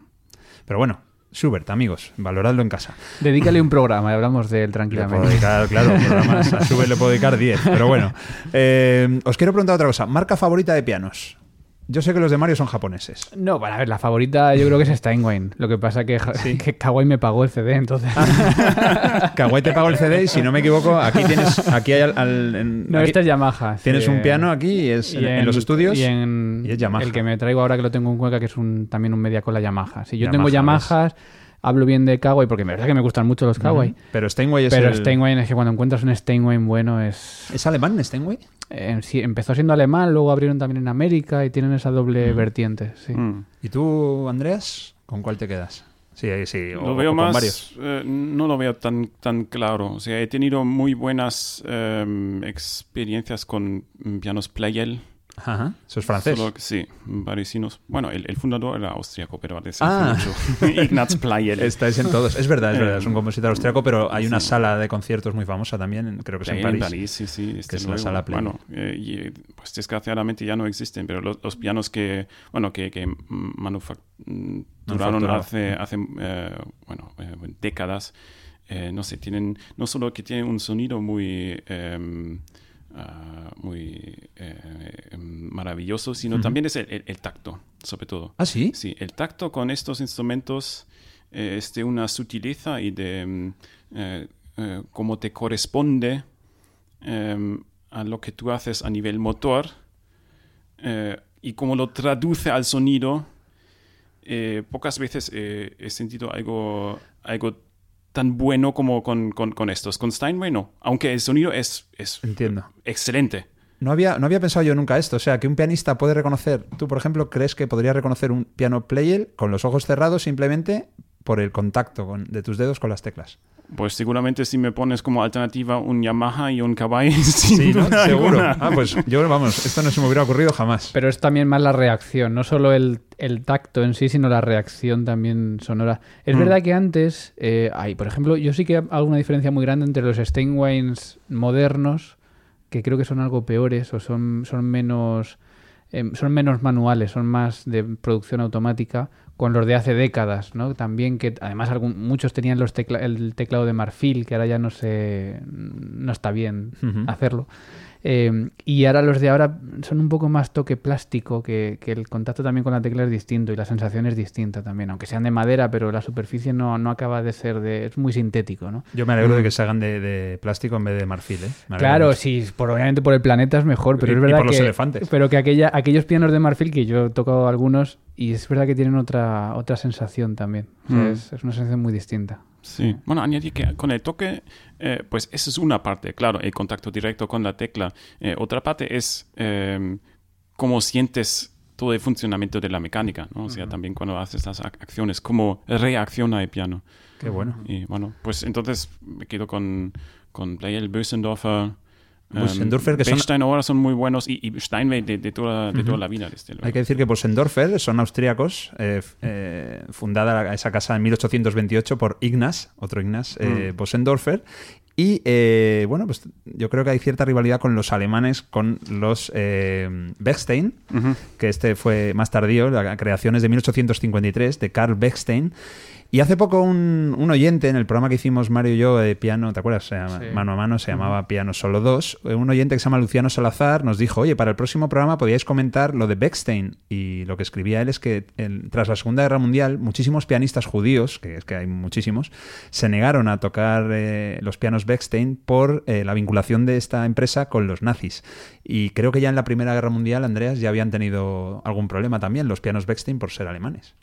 Pero bueno, Schubert, amigos, valoradlo en casa. Dedícale un programa y hablamos de él Le puedo tranquilamente. dedicar, claro, programas a Schubert le puedo dedicar 10, pero bueno. Eh, os quiero preguntar otra cosa. ¿Marca favorita de pianos? Yo sé que los de Mario son japoneses. No, bueno, a ver, la favorita yo creo que es Steinway. Lo que pasa que, que Kawai me pagó el CD, entonces... Kawai te pago el CD y si no me equivoco, aquí tienes, aquí hay al, al- en- No, aquí esta es Yamaha. sí. tienes un piano aquí y es Y en, en los estudios Y en y es Yamaha. el que me traigo ahora que lo tengo en Cuenca, que es un, también un media cola Yamaha. Si yo Yamaha, tengo ¿ves? Yamahas, hablo bien de Kawai, porque me verdad que me gustan mucho los Kawai. Pero Steinway es Pero el- Steinway es que cuando encuentras un Steinway bueno es... ¿Es alemán Steinway? Eh, sí, empezó siendo alemán, luego abrieron también en América y tienen esa doble vertiente. Sí. Hmm. ¿Y tú, Andreas? ¿Con cuál te quedas? Sí, sí, o, Lo veo o con más, varios. eh, no lo veo tan, tan claro. O sea, he tenido muy buenas em, experiencias con mm, pianos Pleyel, Ajá, eso es francés. Solo que sí, parisinos. Bueno, el, el fundador era austriaco, pero hace Ah. mucho. Ignaz Pleyel. Estáis en todos. Es verdad, es verdad, es un Eh, compositor austriaco, pero hay una sí. sala de conciertos muy famosa también, en- creo que es en Pleyel París. sí, sí, desde es la luego. sala Pleyel. Bueno, eh, y, pues desgraciadamente ya no existen, pero los, los pianos que, bueno, que, que manufacturaron hace, hace eh, bueno, eh, décadas, eh, no sé, tienen, no solo que tienen un sonido muy... em, ah, muy eh, em, maravilloso, sino también es el, el- el tacto, sobre todo. ¿Ah, sí? Sí, el tacto con estos instrumentos eh, es de una sutileza y de mm, eh, eh, cómo te corresponde eh, a lo que tú haces a nivel motor eh, y cómo lo traduce al sonido. Eh, pocas veces he sentido algo, algo tan bueno como con, con- con estos. Con Steinway no, aunque el sonido es, es Entiendo. excelente. No había, no había pensado yo nunca esto. O sea, que un pianista puede reconocer. Tú, por ejemplo, crees que podría reconocer un piano player con los ojos cerrados simplemente por el contacto con- de tus dedos con las teclas. Pues seguramente si me pones como alternativa un Yamaha y un Kawai, Sí, Seguro. alguna. Ah, pues yo, vamos, esto no se me hubiera ocurrido jamás. Pero es también más la reacción, no solo el, el tacto en sí, sino la reacción también sonora. Es Mm. verdad que antes, eh, hay, por ejemplo, yo sí que hago una diferencia muy grande entre los Steinways modernos, que creo que son algo peores o son, son menos em, son menos manuales, son más de producción automática, con los de hace décadas, ¿no? También que además algún- muchos tenían los tecla- el teclado de marfil, que ahora ya no se no está bien hacerlo. Eh, y ahora los de ahora son un poco más toque plástico, que, que el contacto también con la tecla es distinto y la sensación es distinta también, aunque sean de madera, pero la superficie no, no acaba de ser de... es muy sintético, ¿no? Yo me alegro de que se hagan de, de plástico en vez de marfil, ¿eh? Me Claro, sí, por, obviamente por el planeta es mejor, pero Y- es y verdad los que, elefantes. Pero que aquella, aquellos pianos de marfil, que yo he tocado algunos, y es verdad que tienen otra, otra sensación también. O sea, Mm. es, es una sensación muy distinta. Sí, bueno, añadir que con el toque, eh, pues esa es una parte, claro, el contacto directo con la tecla. Eh, otra parte es eh, cómo sientes todo el funcionamiento de la mecánica, ¿no? O sea, también cuando haces las ac- acciones, cómo reacciona el piano. Qué bueno. Y bueno, pues entonces me quedo con, con Pleyel, Bösendorfer. Em, Bösendorfer, que son- ahora son muy buenos y, y Steinway de, de toda, de toda la vida, desde luego. Hay que decir que Bosendorfer son austríacos, eh, eh, fundada esa casa en 1828 por Ignaz, otro Ignaz, eh, Bosendorfer. Y eh, bueno, pues yo creo que hay cierta rivalidad con los alemanes, con los Bechstein, que este fue más tardío, la creación es de 1853, de Karl Bechstein. Y hace poco un, un oyente en el programa que hicimos Mario y yo de piano, ¿te acuerdas? Se llama- Sí. Mano a mano, se llamaba Piano Solo 2. Un oyente que se llama Luciano Salazar nos dijo, oye, para el próximo programa podíais comentar lo de Bechstein. Y lo que escribía él es que el- tras la Segunda Guerra Mundial, muchísimos pianistas judíos, que es que hay muchísimos, se negaron a tocar eh, los pianos Bechstein por eh, la vinculación de esta empresa con los nazis. Y creo que ya en la Primera Guerra Mundial, Andreas, ya habían tenido algún problema también los pianos Bechstein por ser alemanes.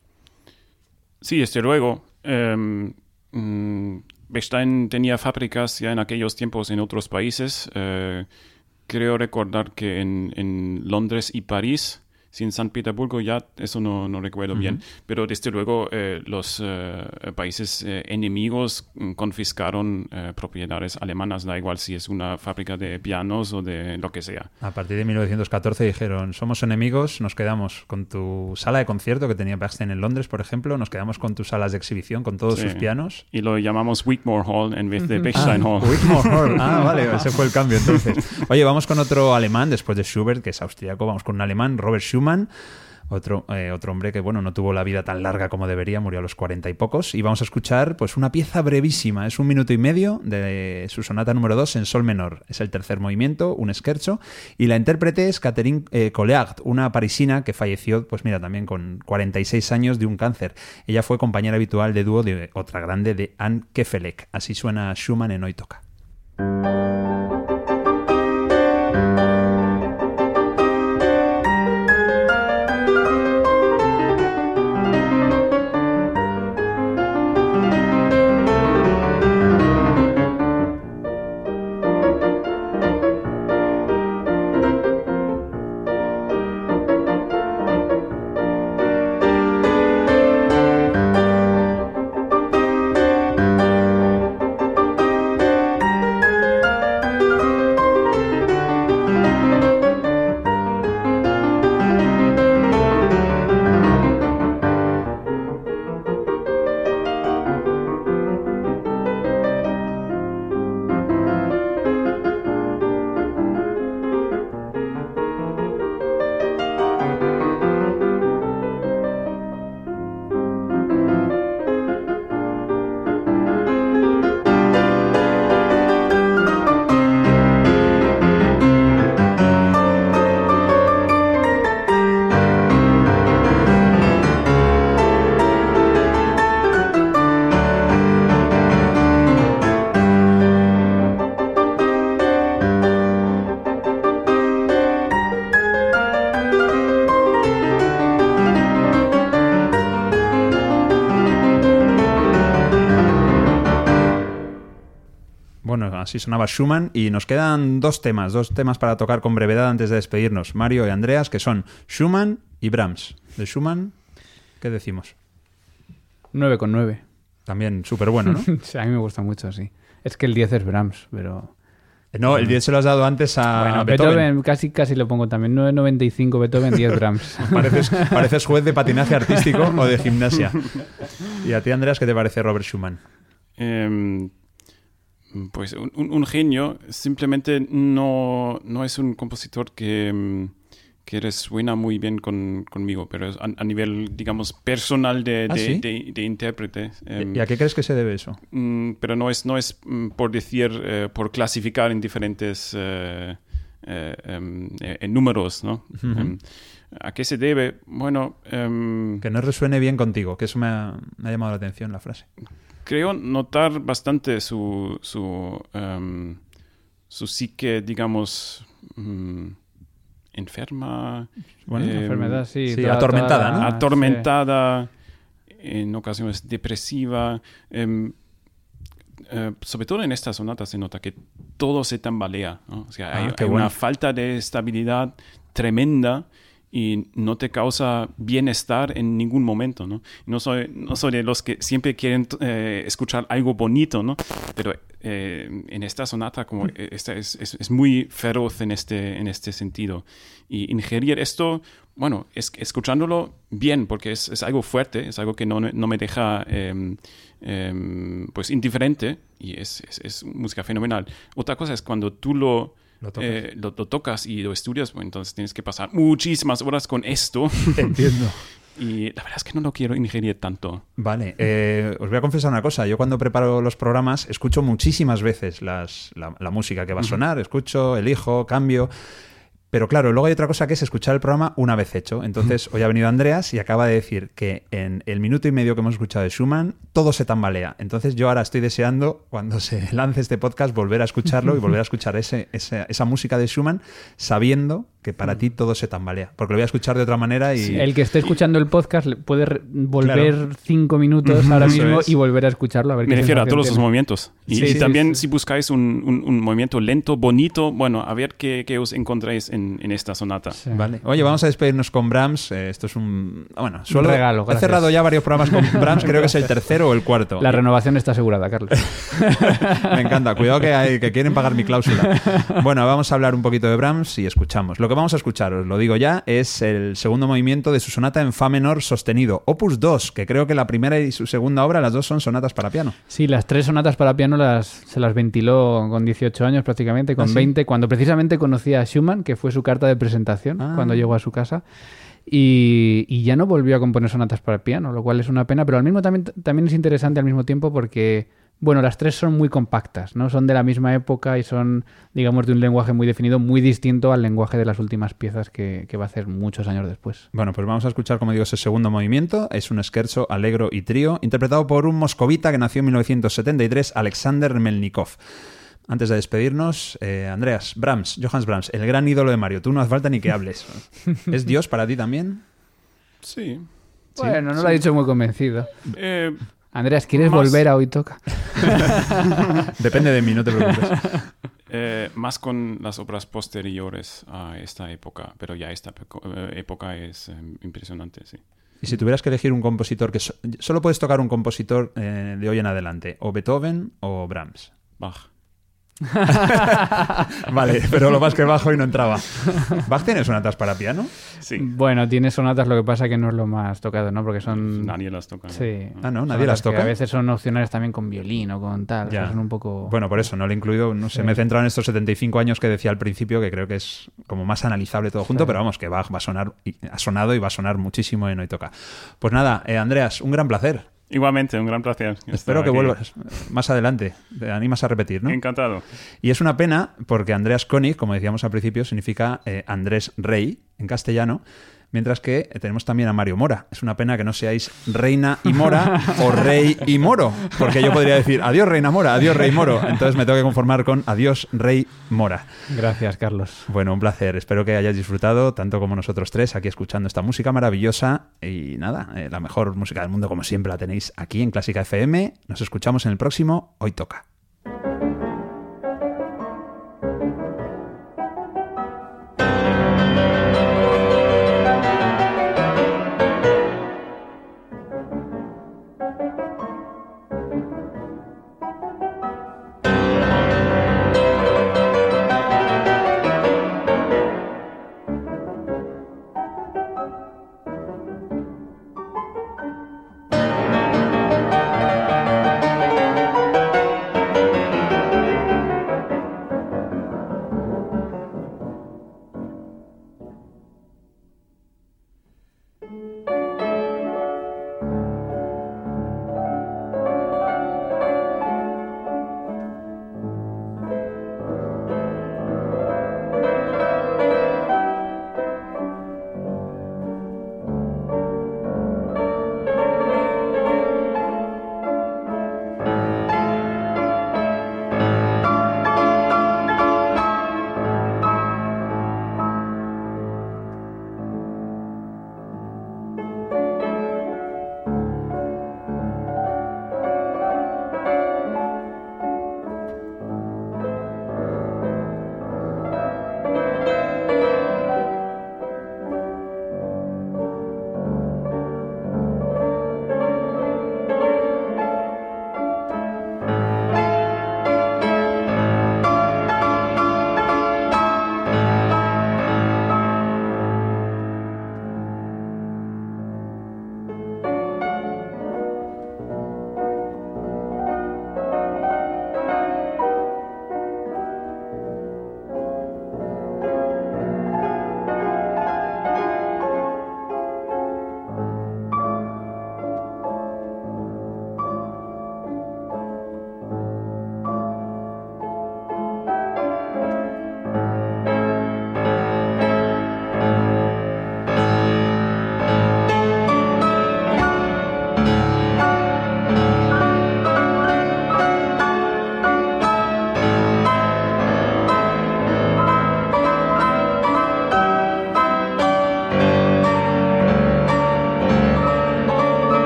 Sí, desde luego. em, mm, Bechstein tenía fábricas ya en aquellos tiempos en otros países. Eh, creo recordar que en, en Londres y París, si en San Petersburgo ya, eso no, no recuerdo bien. Pero desde luego eh, los eh, países eh, enemigos mm, confiscaron eh, propiedades alemanas, da igual si es una fábrica de pianos o de lo que sea. A partir de 1914 dijeron, somos enemigos, nos quedamos con tu sala de concierto que tenía Bechstein en Londres, por ejemplo, nos quedamos con tus salas de exhibición, con todos Sí. sus pianos. Y lo llamamos Wigmore Hall en vez de Bechstein Hall. Whitmore Hall. Ah, vale, ese fue el cambio entonces. Oye, vamos con otro alemán después de Schubert, que es austríaco. Vamos con un alemán, Robert Schumann. Otro, eh, otro hombre que, bueno, no tuvo la vida tan larga como debería, murió a los cuarenta y pocos. Y vamos a escuchar, pues, una pieza brevísima. Es un minuto y medio de su sonata número 2 en sol menor. Es el tercer movimiento, un scherzo. Y la intérprete es Catherine eh, una parisina que falleció, pues mira, también con 46 años de un cáncer. Ella fue compañera habitual de dúo de otra grande, de Anne Kefelec. Así suena Schumann en Hoy Toca. Así sonaba Schumann y nos quedan dos temas, dos temas para tocar con brevedad antes de despedirnos, Mario y Andreas, que son Schumann y Brahms. De Schumann, ¿qué decimos? 9 con 9. También súper bueno, ¿no? Sí, a mí me gusta mucho, sí. Es que el 10 es Brahms, pero... No, el 10 se lo has dado antes a bueno, Beethoven. casi, casi lo pongo también. 9.95 Beethoven, 10 Brahms. Pareces, pareces juez de patinaje artístico o de gimnasia. ¿Y a ti, Andreas, qué te parece Robert Schumann? Em, pues un, genio simplemente no, no es un compositor que, em, que resuena muy bien con, conmigo, pero a, a nivel, digamos, personal de, ¿Ah, de, sí? de- de intérprete. em, ¿Y a qué crees que se debe eso? Mm, pero no es, no es mm, por decir, eh, por clasificar en diferentes eh, eh, em, eh, en números, ¿no? Em, ¿A qué se debe? Bueno, em, Que no resuene bien contigo, que eso me ha, me ha llamado la atención la frase. Creo notar bastante su, su, em, su psique, digamos, mm, enferma, Bueno, em, Enfermedad, sí. sí, toda- atormentada, toda- ¿no? atormentada, en ocasiones depresiva. em, eh, sobre todo en esta sonata se nota que todo se tambalea. ¿no? O sea, Ah, hay, qué hay bueno. una falta de estabilidad tremenda y no te causa bienestar en ningún momento. No, no, soy, no soy de los que siempre quieren eh, escuchar algo bonito, ¿no? pero eh, en esta sonata como eh, esta es, es- es muy feroz en este, en este sentido. Y ingerir esto, bueno, es, escuchándolo bien, porque es, es algo fuerte, es algo que no, no me deja em, pues indiferente y es música fenomenal. Otra cosa es cuando tú lo, Lo tocas. eh, lo, lo tocas y lo estudias, entonces tienes que pasar muchísimas horas con esto Entiendo. y la verdad es que no lo quiero ingerir tanto. Vale, eh, os voy a confesar una cosa. Yo cuando preparo los programas escucho muchísimas veces las, la, la música que va a sonar, escucho, elijo, cambio. Pero claro, luego hay otra cosa que es escuchar el programa una vez hecho. Entonces, hoy ha venido Andreas y acaba de decir que en el minuto y medio que hemos escuchado de Schumann, todo se tambalea. Entonces, yo ahora estoy deseando, cuando se lance este podcast, volver a escucharlo y volver a escuchar ese, esa música de Schumann, sabiendo que para ti todo se tambalea. Porque lo voy a escuchar de otra manera y... El que esté escuchando el podcast le puede volver Claro. cinco minutos ahora mismo es. y volver a escucharlo. A ver Me qué refiero a todos los tiene. movimientos. Y, Sí, y sí, también sí. si buscáis un, un- un movimiento lento, bonito, bueno, a ver qué, qué os encontráis en, en esta sonata. Sí. Vale. Oye, vamos a despedirnos con Brahms. Eh, esto es un. ah, Bueno, suelo- regalo, He cerrado ya varios programas con Brahms, creo que es el tercero o el cuarto. La renovación está asegurada, Carlos. Me encanta. Cuidado que, hay, que quieren pagar mi cláusula. Bueno, vamos a hablar un poquito de Brahms y escuchamos. Lo que vamos a escuchar, os lo digo ya, es el segundo movimiento de su sonata en Fa menor sostenido, Opus 2, que creo que la primera y su segunda obra, las dos son sonatas para piano. Sí, las tres sonatas para piano las, se las ventiló con 18 años prácticamente, con ¿Ah, sí? 20, cuando precisamente conocía a Schumann, que fue su carta de presentación Ah. cuando llegó a su casa. Y, y ya no volvió a componer sonatas para piano, lo cual es una pena, pero al mismo también, también es interesante al mismo tiempo porque, bueno, las tres son muy compactas, ¿no? Son de la misma época y son, digamos, de un lenguaje muy definido, muy distinto al lenguaje de las últimas piezas que, que va a hacer muchos años después. Bueno, pues vamos a escuchar, como digo, ese segundo movimiento. Es un scherzo alegro y trío, interpretado por un moscovita que nació en 1973, Alexander Melnikov. Antes de despedirnos, eh, Andreas, Brahms, Johannes Brahms, el gran ídolo de Mario. Tú no hace falta ni que hables. ¿Es Dios para ti también? Sí. Bueno, no lo ha dicho muy convencido. Eh, Andreas, ¿quieres Más- volver a Hoy Toca? Depende de mí, no te preocupes. eh, más con las obras posteriores a esta época, pero ya esta eh, época es eh, impresionante, sí. Y si tuvieras que elegir un compositor que so- solo puedes tocar un compositor eh, de hoy en adelante, o Beethoven o Brahms. Bach. Vale, pero lo más que bajo y no entraba. ¿Bach tiene sonatas para piano? Sí. Bueno, tiene sonatas, lo que pasa que no es lo más tocado, ¿no? Porque son... Nadie las toca. ¿no? Sí. Ah, no, nadie las que toca. a veces son opcionales también con violín o con tal. o sea, Ya. son un poco... Bueno, por eso no lo he incluido. No sé, Sí. me he centrado en estos 75 años que decía al principio, que creo que es como más analizable todo junto, Sí. pero vamos, que Bach va a sonar, y- ha sonado y va a sonar muchísimo en Hoy Toca. Pues nada, eh, Andreas, un gran placer. Igualmente, un gran placer. Espero que aquí. vuelvas más adelante. Te animas a repetir, ¿no? Encantado. Y es una pena porque Andreas König, como decíamos al principio, significa eh, Andrés Rey en castellano, mientras que eh, tenemos también a Mario Mora. Es una pena que no seáis Reina y Mora o Rey y Moro, porque yo podría decir adiós Reina Mora, adiós Rey Moro. Entonces me tengo que conformar con adiós Rey Mora. Gracias, Carlos. Bueno, un placer. Espero que hayáis disfrutado, tanto como nosotros tres, aquí escuchando esta música maravillosa. Y nada, eh, la mejor música del mundo, como siempre, la tenéis aquí en Clásica FM. Nos escuchamos en el próximo Hoy Toca.